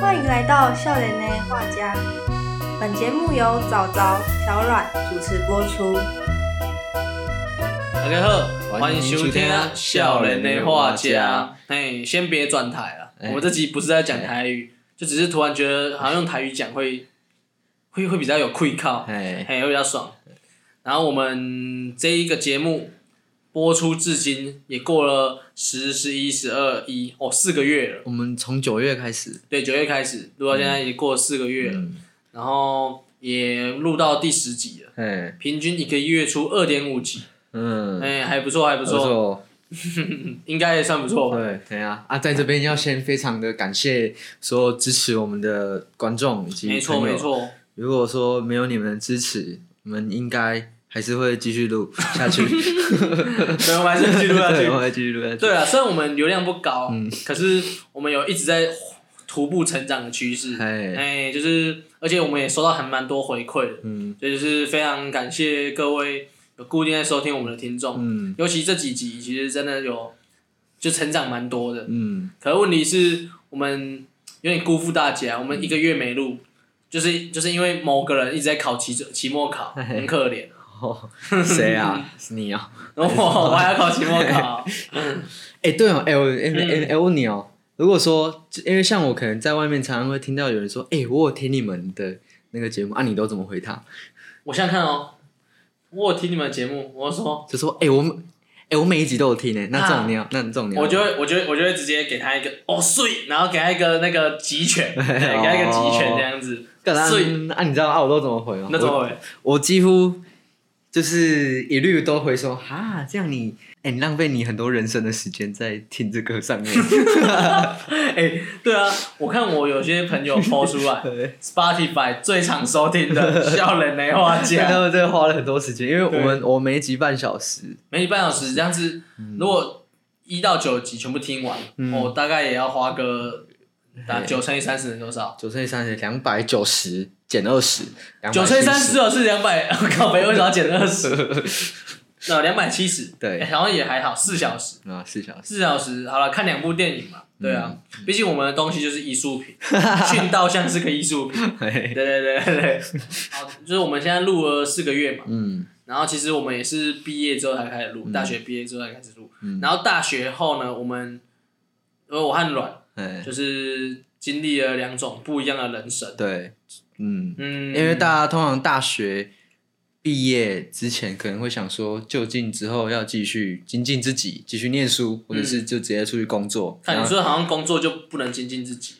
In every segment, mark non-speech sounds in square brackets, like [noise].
欢迎来到笑脸的画家。本节目由早早、小阮主持播出。大家好，欢迎收听《笑人的画家》。哎，先别转台了，哎我们这集不是在讲台语，就只是突然觉得好像用台语讲会会会比较有愧靠，哎，嘿，会比较爽。然后我们这一个节目播出至今也过了十、十一、十二、一哦四个月了。我们从九月开始，对，九月开始录到现在已经过了四个月了，嗯，然后也录到第十集了，哎，平均一个月出二点五集，嗯，哎、还不错，还不错，不错，[laughs] 应该也算不错吧。对，对啊，啊，在这边要先非常的感谢所有支持我们的观众以及没错没。错，如果说没有你们的支持，我们应该还是会继续录 [laughs] 下去，对，我们还是继续录下 [laughs] 对，去我。们会继续录下去。对啊，虽然我们流量不高，嗯可是我们有一直在徒步成长的趋势。哎，哎，就是，而且我们也收到还蛮多回馈的，嗯所以就是非常感谢各位有固定在收听我们的听众，嗯尤其这几集其实真的有就成长蛮多的。嗯，可是问题是我们有点辜负大家，我们一个月没录，就是就是因为某个人一直在考期中期末考，很可怜。哦，谁啊？是 [laughs] 你啊？然后我我还要考期末考，[laughs] 哎，对哦，哎我哎嗯哎哎我问你哦，如果说因为像我可能在外面常常会听到有人说，哎，我有听你们的那个节目啊，你都怎么回他？我想想看哦，我有听你们的节目，我说就说，哎，我们。哎、我每一集都有听呢，那这种你要，那这种你要，我就会我就会我就会直接给他一个哦碎，然后给他一个那个集权，对 [laughs] 给他一个集权这样子，碎，啊，你知道啊，我都怎么回吗？那怎么回？我几乎就是一律都会说，哈，这样你，哎、你浪费你很多人生的时间在听这歌上面。[laughs] 哎，对啊，我看我有些朋友 [laughs] PO 出来，Spotify 最常收听的 [laughs] 笑人雷画他家，们真的花了很多时间，因为我对。们我每一集半小时，每半小时这样子，如果一到九集全部听完，嗯。我大概也要花个九乘以三十等于多少？九乘以三十，两百九十减二十，九乘以三十哦是两百，[laughs] 我靠北为什么要减二十？[laughs] 那两百七十，对哎好像也还好，四小时。啊，四小时。四小时，好了，看两部电影嘛，对啊，嗯毕竟我们的东西就是艺术品，[laughs] 训到像是个艺术品，对对对对对，好，就是我们现在录了四个月嘛，嗯然后其实我们也是毕业之后才开始录，大学毕业之后才开始录，嗯然后大学后呢，我们，呃，我和阮哎，就是经历了两种不一样的人生，对，嗯，嗯，因为大家通常大学毕业之前可能会想说，就近之后要继续精进自己，继续念书，或者是就直接出去工作。看然后你说好像工作就不能精进自己，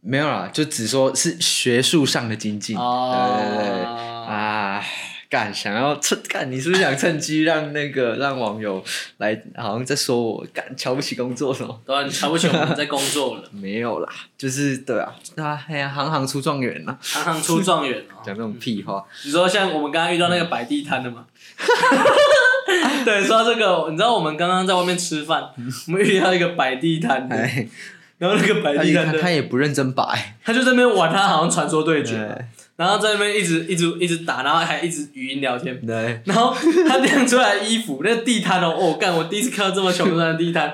没有啦，就只说是学术上的精进。哦，对对对。啊，干想要趁干，你是不是想趁机让那个让网友来，好像在说我干瞧不起工作什么？对啊，你瞧不起我们在工作了，[laughs] 没有啦，就是对啊，啊，哎呀，行行出状元呐，行行出状元哦。[laughs] 讲这种屁话。你说像我们刚刚遇到那个摆地摊的吗？[laughs] 对，说到这个，你知道我们刚刚在外面吃饭，我们遇到一个摆地摊的，哎，然后那个摆地摊的，他也不认真摆，他就在那边玩他好像传说对决，对然后在那边一直一直一直打，然后还一直语音聊天。对，然后他晾出来的衣服，那地摊哦，哦，干！我第一次看到这么穷酸的地摊，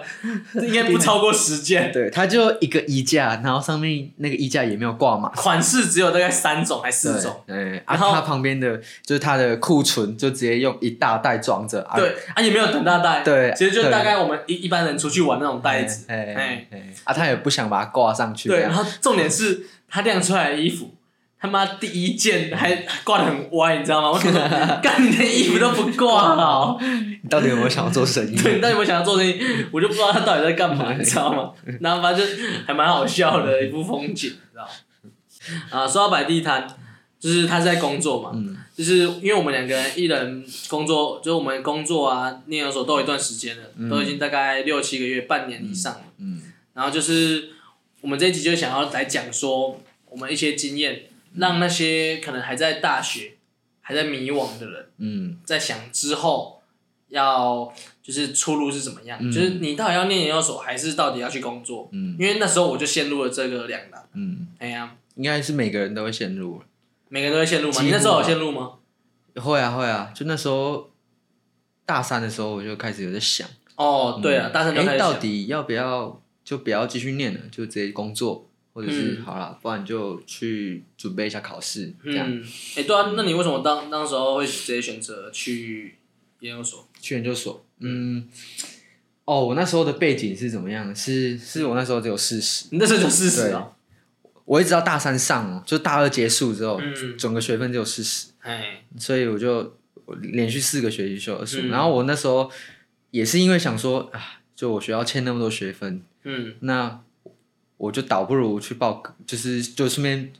这应该不超过十件，对，他就一个衣架，然后上面那个衣架也没有挂码。款式只有大概三种还四种。对，啊，然后他旁边的就是他的库存，就直接用一大袋装着。啊，对啊，也没有等大袋，对其实就对大概我们一一般人出去玩那种袋子，哎，啊，他也不想把它挂上去。对，然后重点是他晾出来的衣服，他妈第一件还挂的很歪，你知道吗？[laughs] 我想说，干你的衣服都不挂好，[laughs] 你到底有没有想要做生意？[laughs] 对，你到底有没有想要做生意？我就不知道他到底在干嘛，你知道吗？然后反正就还蛮好笑的一幅风景，你知道吗？啊，说到摆地摊，就是他是在工作嘛，嗯就是因为我们两个人一人工作，就是我们工作啊、念研所都有一段时间了，都已经大概六七个月、半年以上了。嗯然后就是我们这一集就想要来讲说我们一些经验，让那些可能还在大学、还在迷惘的人，嗯。在想之后要就是出路是怎么样，嗯。就是你到底要念研究所，还是到底要去工作？嗯。因为那时候我就陷入了这个两难。嗯，哎呀，应该是每个人都会陷入。每个人都会陷入吗？你那时候有吧陷入吗？会啊会啊，就那时候大三的时候，我就开始有在想，哦，对啊，大三就开哎，始想。到底要不要就不要继续念了，就直接工作，或者是、嗯好了，不然就去准备一下考试，这样、嗯，哎、对啊，那你为什么当当时候会直接选择去研究所？去研究所。嗯，哦，我那时候的背景是怎么样？是是我那时候只有四十，你那时候就四十啊？我一直到大三上哦，就大二结束之后，嗯，整个学分只有四十，哎，所以我就我连续四个学期修二十五。嗯然后我那时候也是因为想说啊，就我学校欠那么多学分，嗯那我就倒不如去报，就是就顺便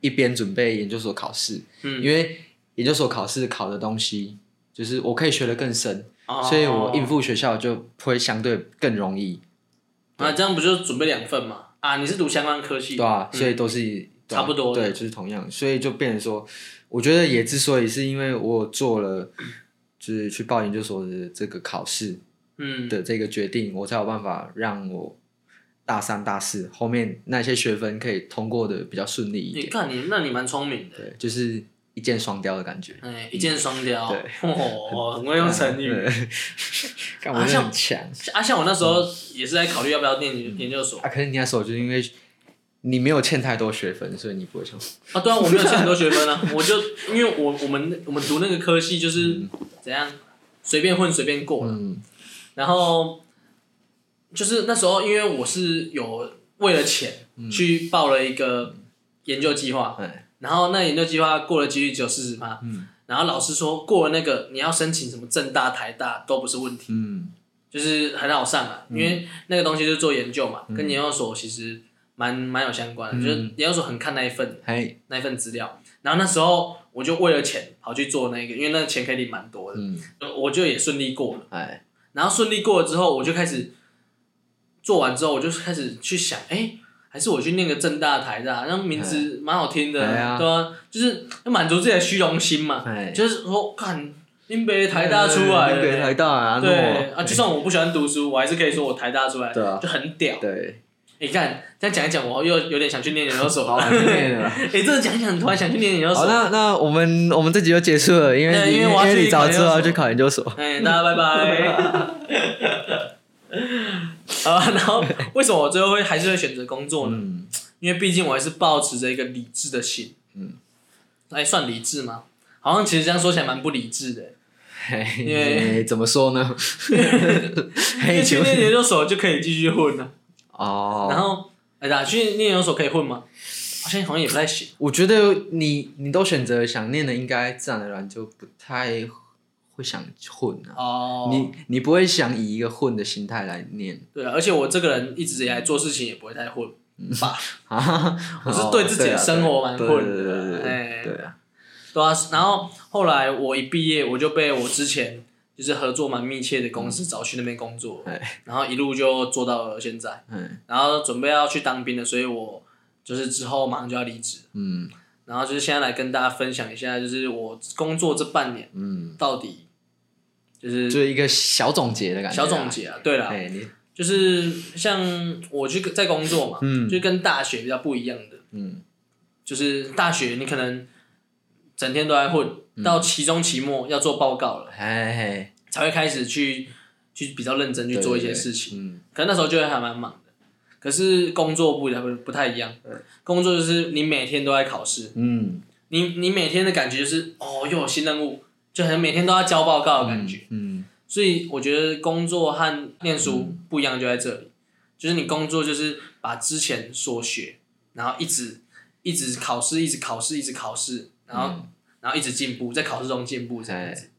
一边准备研究所考试，嗯，因为研究所考试考的东西，就是我可以学得更深，哦。所以我应付学校就会相对更容易，啊，这样不就准备两份嘛？啊，你是读相关科系，对所以都是 [laughs] 差不多对，就是同样，所以就变成说，我觉得也之所以是因为我有做了，就是去报研究所的这个考试嗯，的这个决定，我才有办法让我大三、大四后面那些学分可以通过的比较顺利一点。你看你，那你蛮聪明的，对，就是一箭双雕的感觉。哎，一箭双雕，对哦，[laughs] 很会用成语。[laughs] 对，看我真的很强啊，像我那时候也是在考虑要不要念研研究所啊！可是你那时候就是因为你没有欠太多学分，所以你不会想。啊，对啊，我没有欠很多学分啊，我就因为我我们我们读那个科系就是怎样随便混随便过了，嗯然后就是那时候因为我是有为了钱去报了一个研究计划，哎。然后那研究计划过了几率只有四十趴，嗯。然后老师说过了那个你要申请什么正大、台大都不是问题，嗯。就是很好上啊，因为那个东西就是做研究嘛，跟研究所其实蛮蛮有相关的，就是研究所很看那一份那一份资料，然后那时候我就为了钱跑去做那个，因为那个钱可以领蛮多的，嗯。我就也顺利过了。哎。然后顺利过了之后，我就开始做完之后，我就开始去想，哎、还是我去念个正大、台大，那名字蛮好听的，哎对吧、就是要满足自己的虚荣心嘛，哎，就是说，看因北台大出来的，北台大啊，对啊，就算我不喜欢读书，我还是可以说我台大出来，对啊就很屌。对，你看这样讲一讲，我又有点想去念研究所好 [laughs] 念了。哎，这讲一讲，突然想去念研究好，所。那那我们我们这集就结束了，因为因为我要去你早知道要去考考研究所。哎，大家拜拜。好啊，然后为什么我最后会还是会选择工作呢？嗯因为毕竟我还是保持着一个理智的心。嗯，哎，算理智吗？好像其实这样说起来蛮不理智的。嘿因为怎么说呢？因 [laughs] 为嘿，去念研究所就可以继续混了。哦，然后，哎呀，去念研究所可以混吗？好像好像也不太行。我觉得你你都选择想念的，应该自然而然就不太会想混啊。哦，你你不会想以一个混的心态来念。对啊，而且我这个人一直以来做事情也不会太混吧，[laughs] 啊？[laughs] 我是对自己的生活蛮混的对对对对对哎。对啊，对啊。然后后来我一毕业，我就被我之前就是合作蛮密切的公司找去那边工作，哎。然后一路就做到了现在，嗯然后准备要去当兵了，所以我就是之后马上就要离职，嗯。然后就是现在来跟大家分享一下，就是我工作这半年嗯，到底就是就是一个小总结的感觉。小总，结啊，对了，哎你就是像我去在工作嘛，嗯就跟大学比较不一样的，嗯就是大学你可能整天都在混，到期中期末要做报告了，哎嘿，才会开始去去比较认真去做一些事情。嗯可能那时候就会还蛮忙的。可是工作不不不太一样，工作就是你每天都在考试，嗯，你你每天的感觉就是哦又有新任务，就好像每天都要交报告的感觉。嗯所以我觉得工作和念书不一样就在这里，就是你工作就是把之前所学，然后一直一直考试，一直考试，一直考试，然后、然后一直进步，在考试中进步这样子。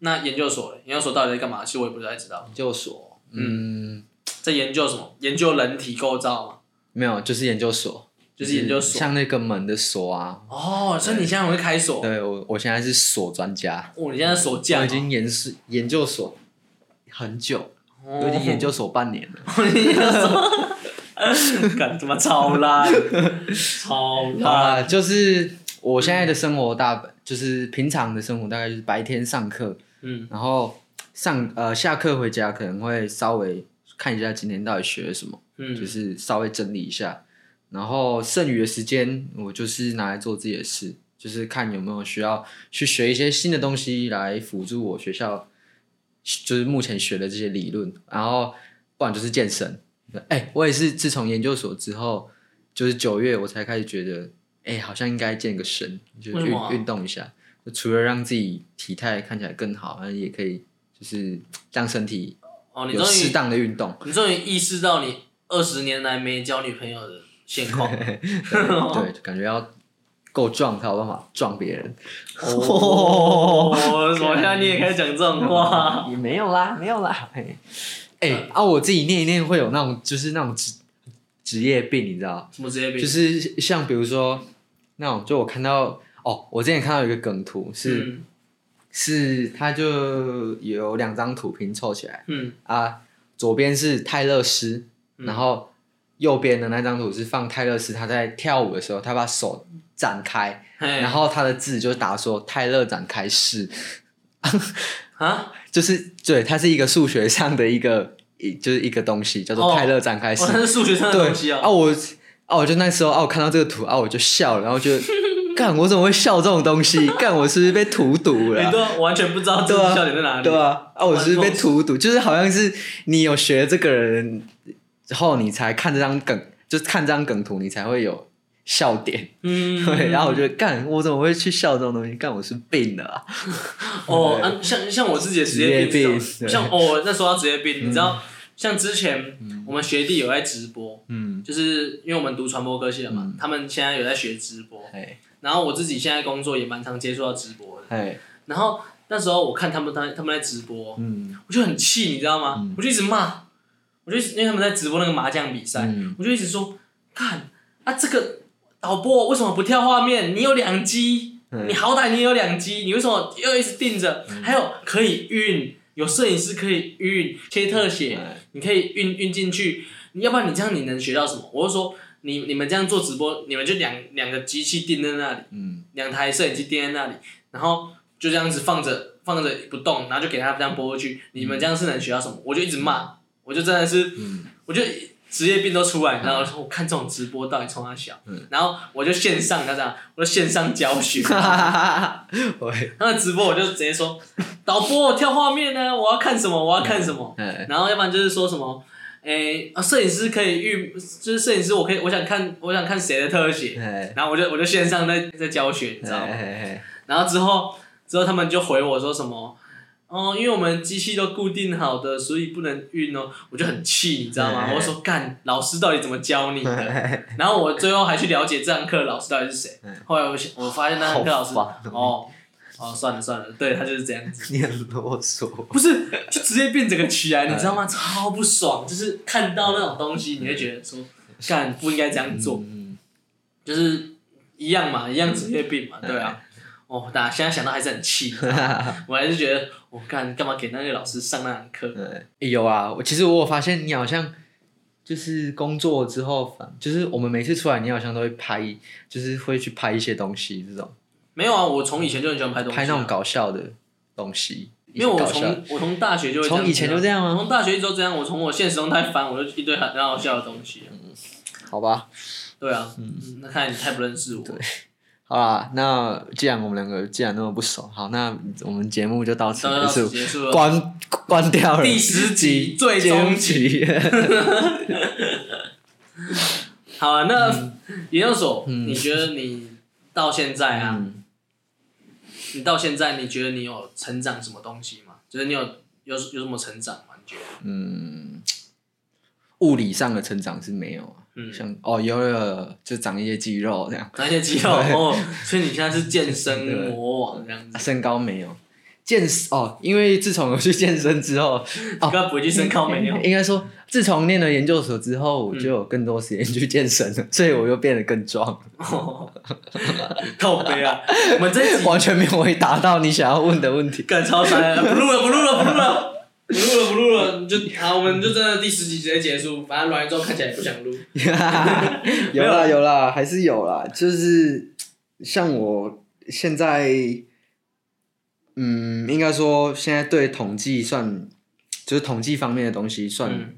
那研究所嘞，研究所到底在干嘛？其实我也不太知道，研究所，嗯，在研究什么？研究人体构造吗。没有，就是研究所，就是研究所。像那个门的锁啊。哦，所以你现在会开锁，对我，我现在是锁专家，哦，你现在锁我匠已经研是研究所很久，哦，我已经研究所半年了。[laughs] 干他妈超烂，超 [laughs] 烂，啊，就是我现在的生活大本，就是平常的生活大概就是白天上课，嗯。然后上呃下课回家可能会稍微看一下今天到底学了什么，嗯。就嗯是稍微整理一下，然后剩余的时间我就是拿来做自己的事，就是看有没有需要去学一些新的东西来辅助我学校，就是目前学的这些理论，然后不然就是健身。哎、我也是自从研究所之后，就是九月我才开始觉得，哎、好像应该健个身，就运为什么啊运动一下。就除了让自己体态看起来更好，那也可以就是让身体哦，你终于适当的运动。你终于意识到你二十年来没交女朋友的现况。[laughs] 对，[laughs] 感觉要够壮才有办法撞别人。哦，我现在你也开始讲这种话？也没有啦，没有啦。哎、哎啊，我自己念一念会有那种就是那种职职业病，你知道？什么职业病？就是像比如说那种，就我看到哦，我之前看到有一个梗图是、嗯是他就有两张图拼凑起来嗯啊，左边是泰勒斯，嗯然后右边的那张图是放泰勒斯他在跳舞的时候，他把手展开，然后他的字就打说泰勒展开式，[laughs] 啊，[laughs] 就是对，它是一个数学上的一个一就是一个东西叫做哦泰勒展开式。哦，那是数学上的东西啊，哦。我啊，我就那时候啊，我看到这个图啊，我就笑了，然后就 [laughs] 干，我怎么会笑这种东西？干，我是不是被荼毒了啊、你都完全不知道这对啊笑点在哪里。对啊，啊，我是不是被荼毒，就是好像是你有学这个人之后，你才看这张梗，就是看这张梗图，你才会有笑点。嗯，[laughs] 对，然后我就干，我怎么会去笑这种东西？干，我是病了啊！哦，[laughs] 啊、像像我自己的职业病像哦，那说到职业病，你知道，像之前我们学弟有在直播，嗯，就是因为我们读传播科系的嘛，他们现在有在学直播，哎然后我自己现在工作也蛮常接触到直播的，哎，然后那时候我看他们他他们在直播，嗯。我就很气，你知道吗？我就一直骂，我就因为他们在直播那个麻将比赛，嗯我就一直说，看啊这个导播为什么不跳画面？你有两机，嗯你好歹你也有两机，你为什么又一直盯着？还有可以运，有摄影师可以运切特写，哎你可以运运进去，你要不然你这样你能学到什么？我就说你你们这样做直播，你们就两两个机器定在那里，嗯两台摄影机定在那里，然后就这样子放着放着不动，然后就给他这样播过去，你们这样是能学到什么？我就一直骂，我就真的是，嗯。我就职业病都出来，然后我说我看这种直播到底冲他小，然后我就线上，他这样，我就线上教学，哈哈哈他的直播我就直接说，导播我跳画面呢，我要看什么，我要看什么，哎然后要不然就是说什么。诶、啊，摄影师可以预，就是摄影师，我可以，我想看，我想看谁的特写，哎然后我就我就线上在在教学，你知道吗？哎然后之后之后他们就回我说什么，哦，因为我们机器都固定好的，所以不能运哦。我就很气，你知道吗？哎我说干，老师到底怎么教你的？哎，然后我最后还去了解这堂课老师到底是谁。后来我想我发现那堂课老师，哦哦，算了算了，对他就是这样子。你很啰嗦。不是，就直接变整个起来，你知道吗？超不爽，就是看到那种东西，你会觉得说，干不应该这样做。嗯，就是一样嘛，一样职业病嘛，对啊。哦，大家现在想到还是很气，[laughs] 我还是觉得我干干嘛给那个老师上那堂课？对，有啊，我其实我有发现你好像就是工作之后，反就是我们每次出来，你好像都会拍，就是会去拍一些东西，这种没有啊，我从以前就很喜欢拍东西啊，拍那种搞笑的东西。因为我从我从大学就会从以前就这样吗我从大学一直都这样，我从我现实中太烦，我就一堆很很好笑的东西嗯。好吧，对啊，嗯，那看来你太不认识我。好啦，那既然我们两个既然那么不熟，好，那我们节目就到此结束，结束了。关关掉了。第十集最终集。[laughs] 好啊，那嗯研究所，你觉得你到现在啊，嗯你到现在你觉得你有成长什么东西吗？就是你有有有什么成长吗？你觉得？嗯，物理上的成长是没有啊，嗯像哦有了就长一些肌肉这样，长一些肌肉？哦，所以你现在是健身 [laughs] 魔王这样子，身高没有。健哦，因为自从我去健身之后，哦，该不会去身高没有？应该说，自从念了研究所之后，我就有更多时间去健身了，所以我又变得更壮，靠背啊！我们这 [laughs] 完全没有回答到你想要问的问题。干超三了，不录了，不录了，不录了。不录了，不录了，就好，我们就真的第十集直接结束。反正录完之后看起来也不想录。[laughs] 有啦有啦，还是有啦，就是像我现在，嗯，应该说现在对统计算，就是统计方面的东西算嗯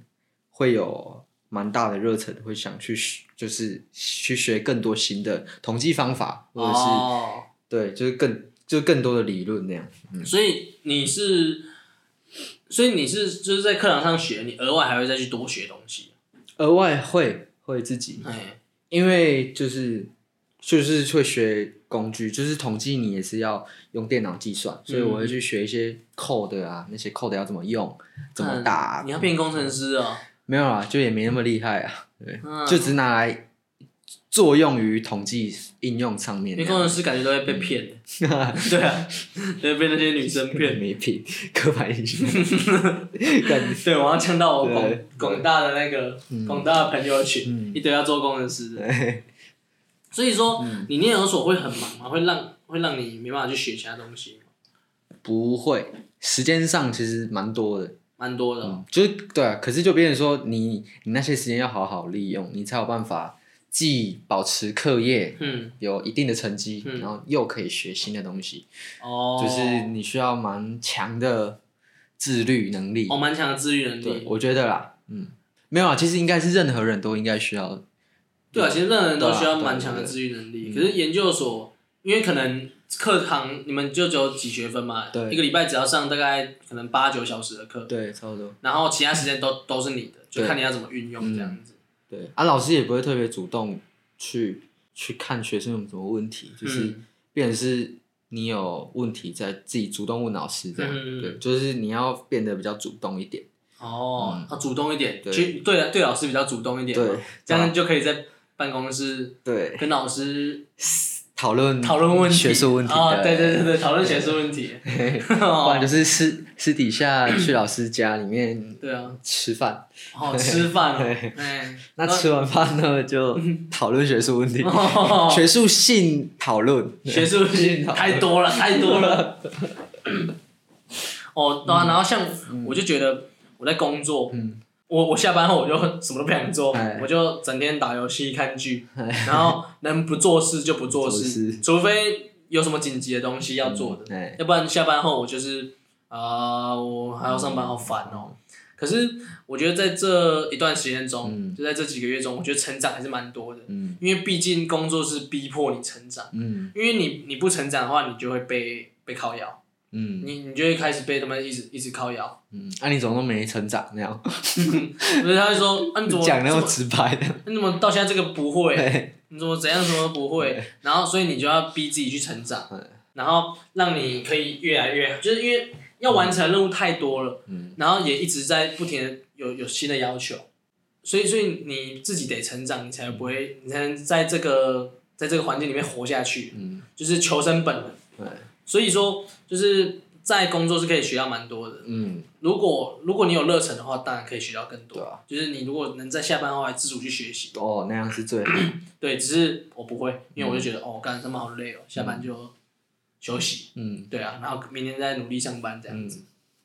会有蛮大的热忱，会想去学就是去学更多新的统计方法，或者是、哦，对，就是更就更多的理论那样。嗯所以你是，所以你是就是在课堂上学，你额外还会再去多学东西。额外会会自己哎，因为就是就是会学工具，就是统计你也是要用电脑计算，所以我会去学一些 code 啊，那些 code 要怎么用，怎么打。嗯你要变工程师哦。没有啊，就也没那么厉害啊，对，嗯就只拿来作用于统计应用上面变。工程师感觉都会被骗，[laughs] 对啊，都会被那些女生骗。没品，刻板印象。感对，我要呛到我广广大的那个广大的朋友群，一堆要做工程师的。所以说，嗯你念研究所会很忙吗？会让会让你没办法去学其他东西吗？不会，时间上其实蛮多的。蛮多的哦。嗯，就是对啊，可是就别人说你你那些时间要好好利用，你才有办法既保持课业嗯，有一定的成绩，嗯然后又可以学新的东西，哦，就是你需要蛮强的自律能力。哦，蛮强的自律能对，力。我觉得啦，嗯，没有啊，其实应该是任何人都应该需要。对啊，其实任何人都需要蛮强的自律能力。嗯可是研究所，因为可能课堂你们就只有几学分嘛，对一个礼拜只要上大概可能八九小时的课，对，差不多。然后其他时间都都是你的，就看你要怎么运用这样子。对啊，老师也不会特别主动去去看学生有什么问题，就是嗯变成是你有问题在自己主动问老师这样。对，就是你要变得比较主动一点。哦，要主动一点，对去对对老师比较主动一点，对这样就可以在办公室对，跟老师 [laughs] 讨论讨论问题、学术问题。哦，对。对对对，讨论学术问题。[laughs] 不然就是私私底下去老师家里面对啊，吃饭，哦，吃饭 [laughs] 哎，那吃完饭呢就讨论学术问题，哦。学术性讨论。学术性太多了，太多了。[laughs] 哦，对啊，然后像嗯。我就觉得我在工作，我我下班后我就什么都不想做哎，我就整天打游戏、看剧，[laughs] 然后能不做事就不做做事。事，除非有什么紧急的东西要做的，哎，要不然下班后我就是啊，我还要上班，好烦哦。可是我觉得在这一段时间中，嗯。就在这几个月中，我觉得成长还是蛮多的，嗯。因为毕竟工作是逼迫你成长。嗯。因为你你不成长的话，你就会被被靠摇，嗯你你就会开始被他们一直一直靠咬。嗯，啊，你怎么都没成长那样，[laughs] 所以他会说，啊你怎么讲那么怎么直白的，你怎么到现在这个不会？你怎么怎样怎么不会？然后所以你就要逼自己去成长对，然后让你可以越来越，就是因为要完成的任务太多了，嗯然后也一直在不停的有有新的要求，所以所以你自己得成长，你才不会，你才能在这个在这个环境里面活下去，嗯，就是求生本能。对，所以说，就是在工作是可以学到蛮多的。嗯，如果如果你有热忱的话，当然可以学到更多。对啊就是你如果能在下班后还自主去学习，哦，那样是最好，[clears throat] 对，只是我不会，因为我就觉得、哦，干他们好累哦，下班就休息。嗯，对啊，然后明天再努力上班这样子。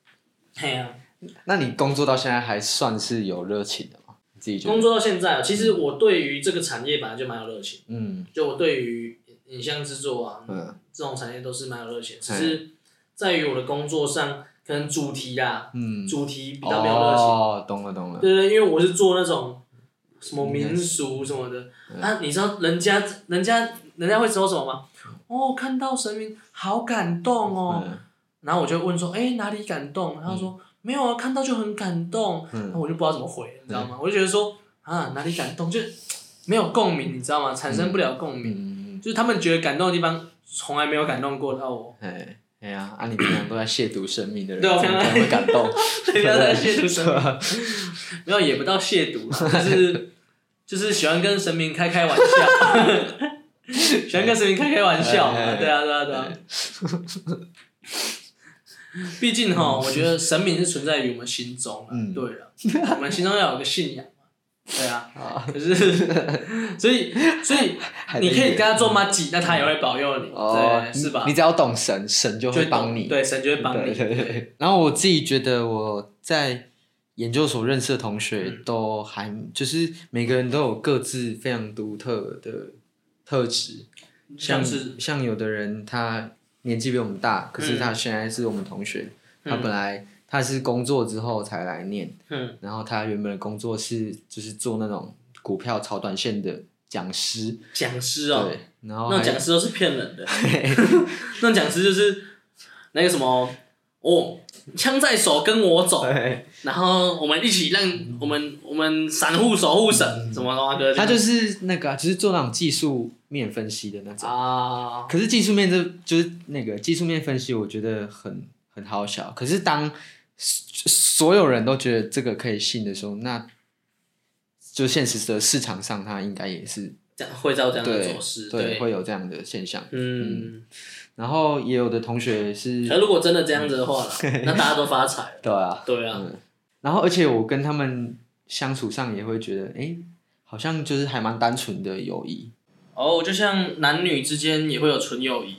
[laughs] 嘿呀、那你工作到现在还算是有热情的吗？你自己觉得？工作到现在，其实我对于这个产业本来就蛮有热情，嗯就我对于影像制作啊嗯这种产业都是蛮有热情，只是在于我的工作上，可能主题啊，嗯，主题比较没有热情。哦，懂了懂了，对对，因为我是做那种什么民俗什么的啊，你知道人家人家人家会说什么吗？哦，看到神明好感动哦，嗯。然后我就问说，哎，哪里感动？然后他说没有啊，看到就很感动，嗯。然后我就不知道怎么回，你知道吗？我就觉得说啊，哪里感动，就没有共鸣，你知道吗？产生不了共鸣，嗯，就是他们觉得感动的地方，从来没有感动过到我。哎哎呀，啊，你平常都在亵渎生命的人，对我平常会感动？[laughs] 不要在亵渎神明，没有也不到亵渎，就是就是喜欢跟神明开开玩笑，[laughs] 喜欢跟神明开开玩笑对啊对啊对啊。毕竟哈，我觉得神明是存在于我们心中的，嗯。对了，我们心中要有个信仰。嘛，对啊。啊，可是，[laughs] 所以所以你可以跟他做妈吉，那他也会保佑你，哦，对，是吧你？只要懂神，神就就会帮你。对，神就会帮你，对对对。然后我自己觉得我在研究所认识的同学嗯都还就是每个人都有各自非常独特的特质，像像是像有的人他年纪比我们大，可是他现在是我们同学，他本来他是工作之后才来念，嗯然后他原本的工作是就是做那种股票炒短线的讲师，讲师哦，对，然后那讲师都是骗人的，[laughs] 那种讲师就是那个什么哦，枪在手，跟我走，然后我们一起让我们我们散户守护神什么的啊哥，他就是那个、啊，就是做那种技术面分析的那种。啊，可是技术面这就是那个技术面分析，我觉得很很好笑。可是当所所有人都觉得这个可以信的时候，那就现实的市场上，它应该也是这样会照这样的对走势，对会有这样的现象。嗯，然后也有的同学是，可如果真的这样子的话啦，[laughs] 那大家都发财了，对啊，对啊，然后而且我跟他们相处上也会觉得，哎，好像就是还蛮单纯的友谊。哦，就像男女之间也会有纯友谊，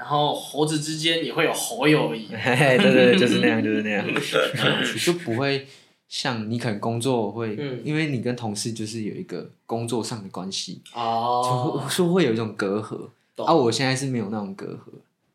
然后猴子之间也会有猴友谊，[laughs] 嘿嘿，对对对，就是那样，就是那样，[laughs] [laughs] 就不会像你可能工作会，嗯因为你跟同事就是有一个工作上的关系，哦就，说会有一种隔阂。懂啊，我现在是没有那种隔阂，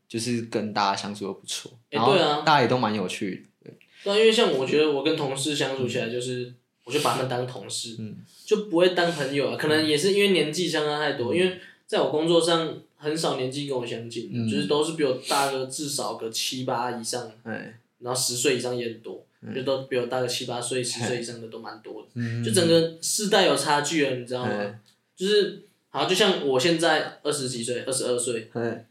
就是跟大家相处都不错，然后诶对啊大家也都蛮有趣的。对啊，因为像我觉得我跟同事相处起来，就是我就把他们当同事，嗯就不会当朋友啊。可能也是因为年纪相差太多，因为在我工作上很少年纪跟我相近，嗯。就是都是比我大个至少个七八以上，哎，然后十岁以上也很多，就都比我大个七八岁、十岁以上的都蛮多的，嗯。就整个世代有差距了，你知道吗？哎？就是好，就像我现在二十几岁，二十二岁，哎，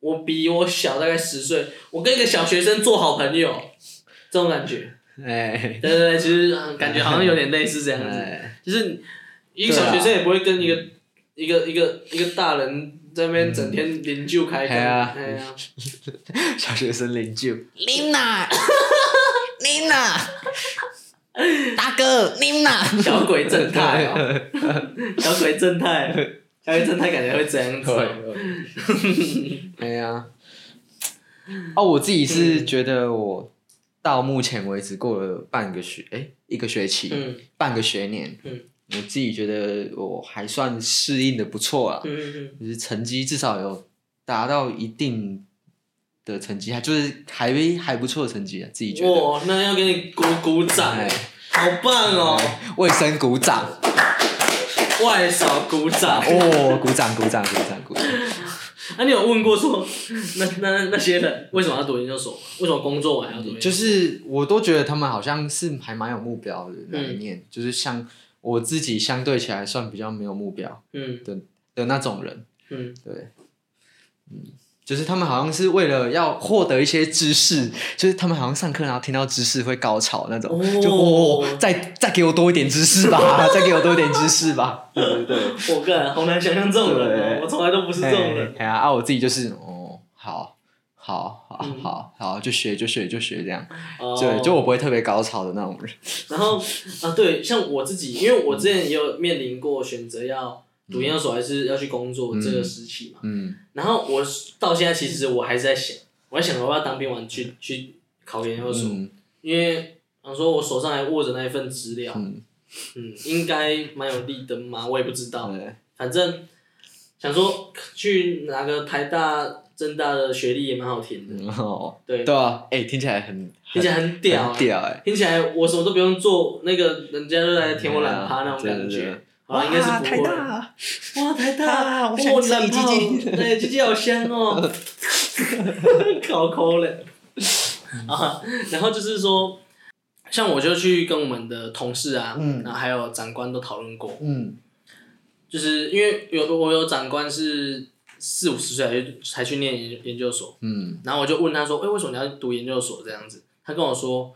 我比我小大概十岁，我跟一个小学生做好朋友，这种感觉。哎，对对对，其实嗯感觉好像有点类似这样子，哎，就是一个小学生也不会跟一个、一个一个一个大人在那边整天领就开干，哎呀 [laughs] 小学生领救，琳娜，琳娜，大哥，琳娜，小鬼正太哦，[laughs] 小鬼正太，小鬼正太感觉会这样子哦，哎呀，哦，我自己是觉得我到目前为止过了半个学，哎，一个学期，嗯。半个学年，嗯我自己觉得我还算适应的不错啊，嗯嗯就是成绩至少有达到一定的成绩，还就是还还不错的成绩啊，自己觉嗯，得。哇，那要给你鼓鼓掌，哎，好棒哦，卫生鼓掌，外扫鼓掌。哦，鼓掌，鼓掌，鼓掌，鼓掌。[laughs] 那、你有问过说，那那那些人为什么要读研究所？为什么工作完还要读研究所？就是我都觉得他们好像是还蛮有目标的那一面，就是像我自己相对起来算比较没有目标嗯的那种人，嗯，对，嗯，就是他们好像是为了要获得一些知识，就是他们好像上课然后听到知识会高潮那种，哦就哦，再再给我多一点知识吧，再给我多一点知识吧，[laughs] 对对对，我个人好难想象这种人哦，我从来都不是这种人。哎呀啊，我自己就是哦，好。好好嗯好好，就学就学就学这样，哦对，就我不会特别高潮的那种人。然后啊，对，像我自己，因为我之前也有面临过选择要读研究所还是要去工作这个时期嘛。嗯然后我到现在其实我还是在想，我在想我要当兵完去去考研究所，嗯因为想说我手上还握着那一份资料，嗯，嗯，应该蛮有利的嘛，我也不知道。反正想说去拿个台大、政大的学历也蛮好听的，嗯哦，对，对啊，哎，听起来很听起来很屌、很屌哎，听起来我什么都不用做，那个人家就来舔我懒趴那种感觉。对对对。好啦，应该是不会。大，哇，台大，[laughs] 啊我想哇吃鸡鸡。对，[laughs] 鸡鸡好香哦，烤抠嘞。[laughs] 啊，然后就是说，像我就去跟我们的同事啊，嗯。然后还有长官都讨论过，嗯。就是因为有我有长官是四五十岁才去才去念研研究所，嗯。然后我就问他说：“哎、为什么你要读研究所？这样子？”他跟我说：“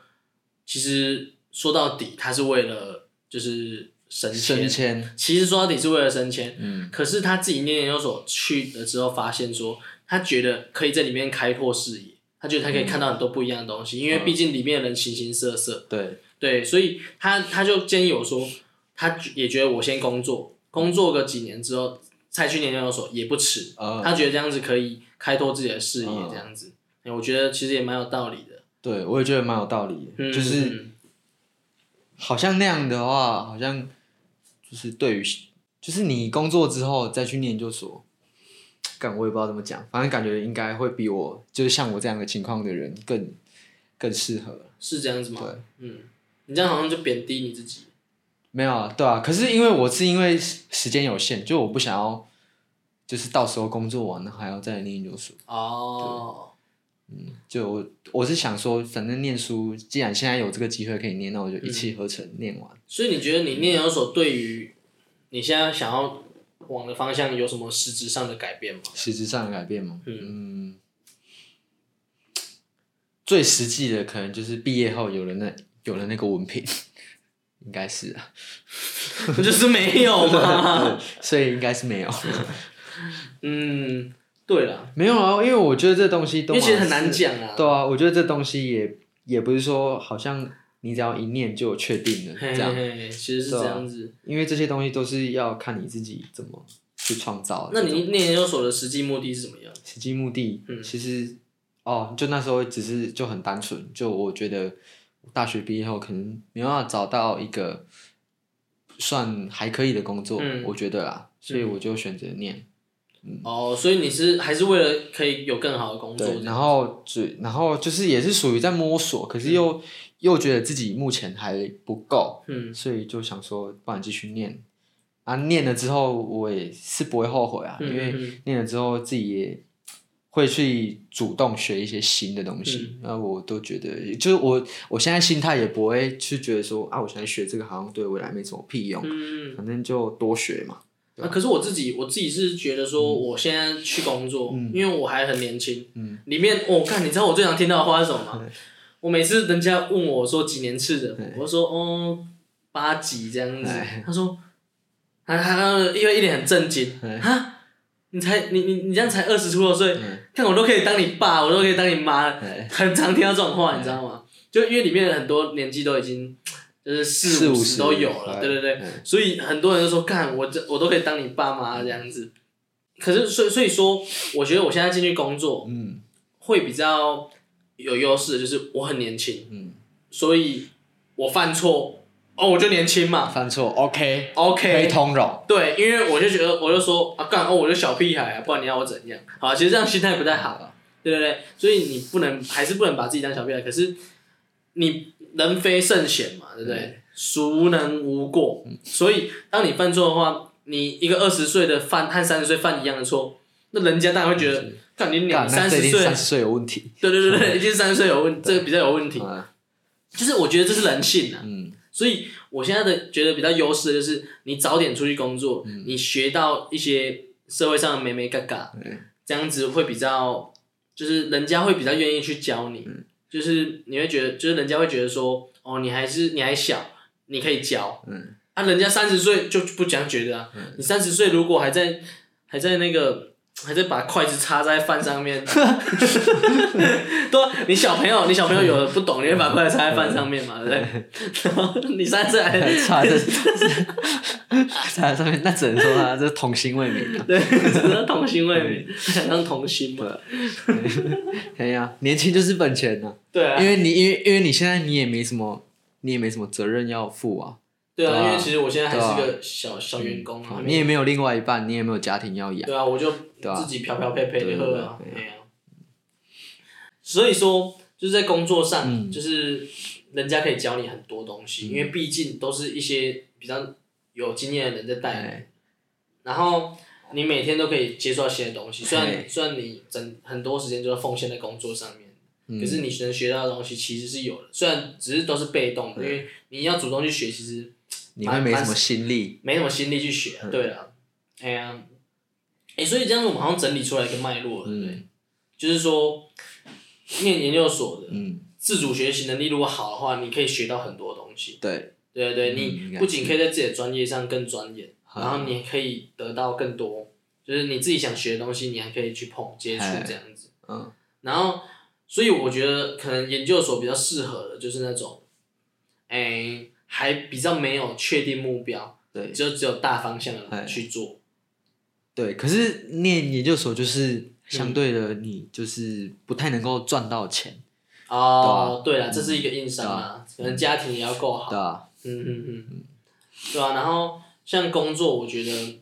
其实说到底，他是为了就是升升迁。其实说到底是为了升迁，嗯。可是他自己念研究所去了之后，发现说他觉得可以在里面开拓视野，他觉得他可以看到很多不一样的东西，因为毕竟里面的人形形色色。对，对，所以他他就建议我说，他也觉得我先工作，工作个几年之后再去念研究所也不迟。呃，他觉得这样子可以开拓自己的视野，嗯这样子，哎我觉得其实也蛮有道理的。对我也觉得蛮有道理就是嗯好像那样的话，好像就是对于，就是你工作之后再去念研究所，干我也不知道怎么讲，反正感觉应该会比我就是像我这样的情况的人更更适合。是这样子吗？对，嗯，你这样好像就贬低你自己。没有啊，对啊，可是因为我是因为时时间有限，就我不想要，就是到时候工作完了还要再念研究所。哦，嗯就我我是想说，反正念书，既然现在有这个机会可以念，那我就一气呵成念完。所以你觉得你念研究所对于你现在想要往的方向有什么实质上的改变吗？实质上的改变吗？嗯，最实际的可能就是毕业后有了那有了那个文凭，应该是啊，不就是没有吗？[laughs] 所以应该是没有，嗯，对了，没有啊，因为我觉得这东西都因为其实很难讲。啊。对啊，我觉得这东西也也不是说好像你只要一念就有确定了嘿这样，嘿嘿，其实是这样子。因为这些东西都是要看你自己怎么去创造。那你念研究所的实际目的是怎么样？实际目的，嗯其实哦，就那时候只是就很单纯，就我觉得大学毕业后可能没办法找到一个算还可以的工作，嗯我觉得啦，所以我就选择念。哦，所以你是还是为了可以有更好的工作，？然后就然后就是也是属于在摸索，可是又、又觉得自己目前还不够，嗯所以就想说，不然继续念。啊，念了之后我也是不会后悔啊，嗯因为嗯念了之后自己也会去主动学一些新的东嗯。西。那、我都觉得，就是我我现在心态也不会去觉得说啊，我现在学这个好像对未来没什么屁用，嗯，反正就多学嘛。啊，可是我自己我自己是觉得说，我现在去工作，因为我还很年轻，嗯。里面我看、你知道我最常听到的话是什么吗？我每次人家问我说几年次的，我就说哦八级这样子。哎，他说，[laughs] 他他因为一脸很震惊哎啊，你才你你你这样才二十出头岁嗯，看我都可以当你爸，我都可以当你妈，哎。[laughs] 很常听到这种话，你知道吗？就因为里面很多年纪都已经就是四四五五十都有了，哎对对对哎，所以很多人都说看我这我都可以当你爸妈这样子。可是所以所以说，我觉得我现在进去工作嗯。会比较有优势，就是我很年轻，嗯，所以我犯错哦我就年轻嘛犯错 OK 可以，OK，通融。对，因为我就觉得我就说啊干哦我就小屁孩啊，不然你要我怎样？好，其实这样心态不太好。对不对，所以你不能还是不能把自己当小屁孩，可是你人非圣贤嘛，对不对？孰能无过？所以当你犯错的话，你一个二十岁的犯和三十岁犯一样的错，那人家当然会觉得，看你干两三十岁，三十岁有问题。对对对对，一定是三十岁有问，这个比较有问题。[laughs] 嗯就是我觉得这是人性啊，嗯所以我现在的觉得比较优势的就是，你早点出去工作，嗯。你学到一些社会上的美美嘎嘎，这样子会比较，就是人家会比较愿意去教你，嗯。就是你会觉得，就是人家会觉得说，哦，你还是你还小，你可以教，嗯。啊，人家三十岁就不这样觉得啊，你三十岁如果还在还在那个。还是把筷子插在饭上面，对啊，你小朋友，你小朋友有的不懂，你会把筷子插在饭上面嘛，对不对？然后你三十岁还插在插在上面，那只能说他这童心未泯啊。[laughs] 对，只是童心未泯，想当童心嘛。哎呀，年轻就是本钱呐、对啊因，为你因为因为你现在你也没什么，你也没什么责任要负啊，对啊，因为其实我现在还是个小小员工啊，你也没有另外一半，你也没有家庭要养。对啊，我就自己飘飘配配的喝啊，对对对啊。所以说，就是在工作上，嗯。就是人家可以教你很多东西，因为毕竟都是一些比较有经验的人在带然后你每天都可以接触到新的东西。虽然哎。虽然你整很多时间就是奉献在工作上面，嗯。可是你能学到的东西其实是有的，虽然只是都是被动的，因为你要主动去学，其实你会没什么心力。没什么心力去学。嗯对啊，哎呀，哎，所以这样子我们好像整理出来一个脉络了，对不对？就是说，念研究所的嗯，自主学习能力如果好的话，你可以学到很多东西。对，对对你不仅可以在自己的专业上更钻研，嗯然后你也可以得到更多，就是你自己想学的东西，你还可以去碰接触哎这样子。嗯，然后，所以我觉得可能研究所比较适合的就是那种，哎，还比较没有确定目标，对就只有大方向的去做。对。可是念研究所就是相对的，你就是不太能够赚到钱，哦，对了，这是一个硬伤啊，可能家庭也要够好对。啊？嗯嗯嗯，对啊，然后像工作，我觉得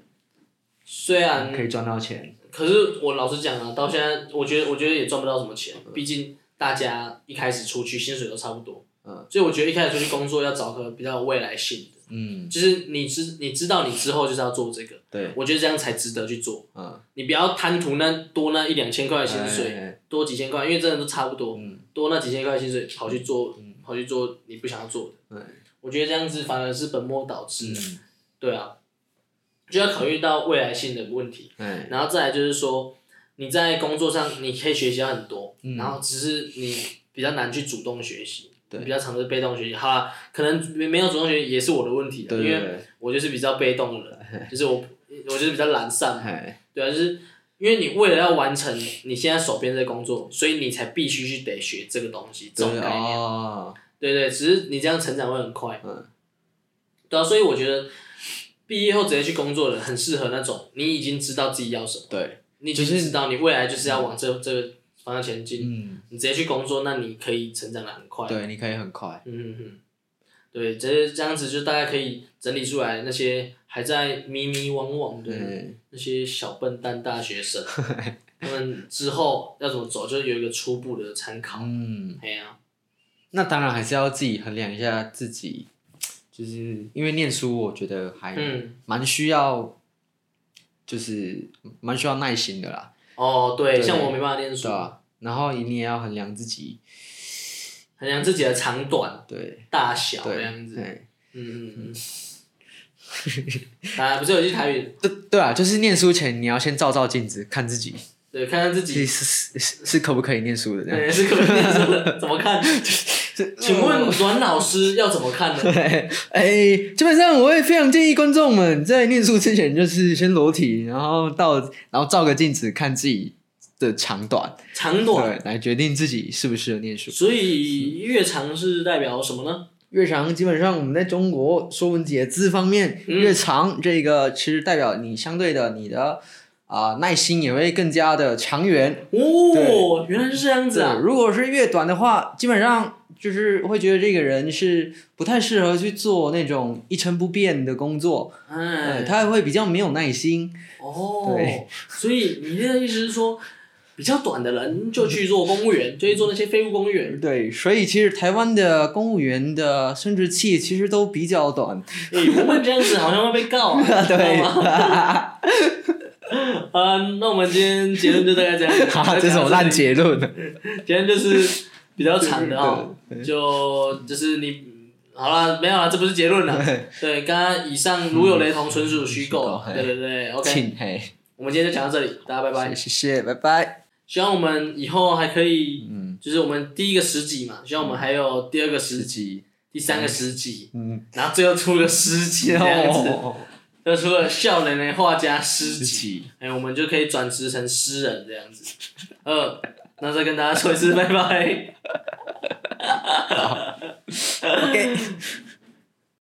虽然可以赚到钱。可是我老实讲啊，到现在我觉得我觉得也赚不到什么钱，毕竟大家一开始出去薪水都差不多，嗯所以我觉得一开始出去工作要找个比较有未来性的，嗯，就是你知你知道你之后就是要做这个，对，我觉得这样才值得去做。嗯，你不要贪图那多那一两千块的薪水，哎多几千块，因为真的都差不多，嗯多那几千块薪水跑去做，跑去做你不想要做的。对，我觉得这样子反而是本末倒置。嗯，对啊，就要考虑到未来性的问题，哎，然后再来就是说你在工作上你可以学习到很多，嗯然后只是你比较难去主动学习。对比较常是被动学习，好啦，可能没没有主动学习也是我的问题啊，因为我就是比较被动的人，[laughs] 就是我我就是比较懒散对啊，就是因为你为了要完成你现在手边这工作，所以你才必须去得学这个东西，这种对概念。哦，对对，只是你这样成长会很快。嗯。对啊，所以我觉得毕业后直接去工作的很适合那种你已经知道自己要什么，对，你就是知道你未来就是要往这这个方向前进，嗯，你直接去工作，那你可以成长的很快。对，你可以很快，嗯嗯嗯，对，这这样子就大概可以整理出来那些还在迷迷惘惘的，那些小笨蛋大学生，[laughs] 他们之后要怎么走，就有一个初步的参考。嗯，哎呀、那当然还是要自己衡量一下自己，就是因为念书，我觉得还嗯，蛮需要，就是蛮需要耐心的啦，哦，对，对像我没办法念书？然后你也要衡量自己，衡量自己的长短、对大小对这样子。对嗯嗯嗯。啊，不是有句台语，对对啊，就是念书前你要先照照镜子，看自己对，看看自己，是是是是可不可以念书的这样。对，是可不可以念书的，怎么看？[laughs] [laughs] 请问阮老师要怎么看呢？对，[laughs] 哎，基本上我会非常建议观众们在念书之前，就是先裸体，然后到然后照个镜子看自己的长短，长短，对，来决定自己适不适合念书。所以越长是代表什么呢？越长，基本上我们在中国说文解字方面，嗯越长这个其实代表你相对的你的啊、耐心也会更加的长远。哦，原来是这样子，啊！如果是越短的话，基本上就是会觉得这个人是不太适合去做那种一成不变的工作，哎呃，，他会比较没有耐心。哦对，所以你的意思是说，比较短的人就去做公务员，就去做那些废物公务员。对，所以其实台湾的公务员的生殖器其实都比较短。哎，不会这样子好像会被告啊，[laughs] 对 [laughs] [laughs] 啊，那我们今天结论就大概这样 [laughs] 这种烂结论。今天就是比较长的哦，就就是你好了，没有了，这不是结论了。对，刚刚以上如有雷同，纯属虚构。嗯对对对，OK，我们今天就讲到这里，大家拜拜。谢谢，拜拜。希望我们以后还可以，嗯，就是我们第一个十集嘛，希望我们还有第二个十十集，集，第三个十集，嗯，然后最后出个十集这样子，哦又出了笑脸的画家诗集，哎、我们就可以转职成诗人这样子。呃，那再跟大家说一次拜拜。[laughs] OK。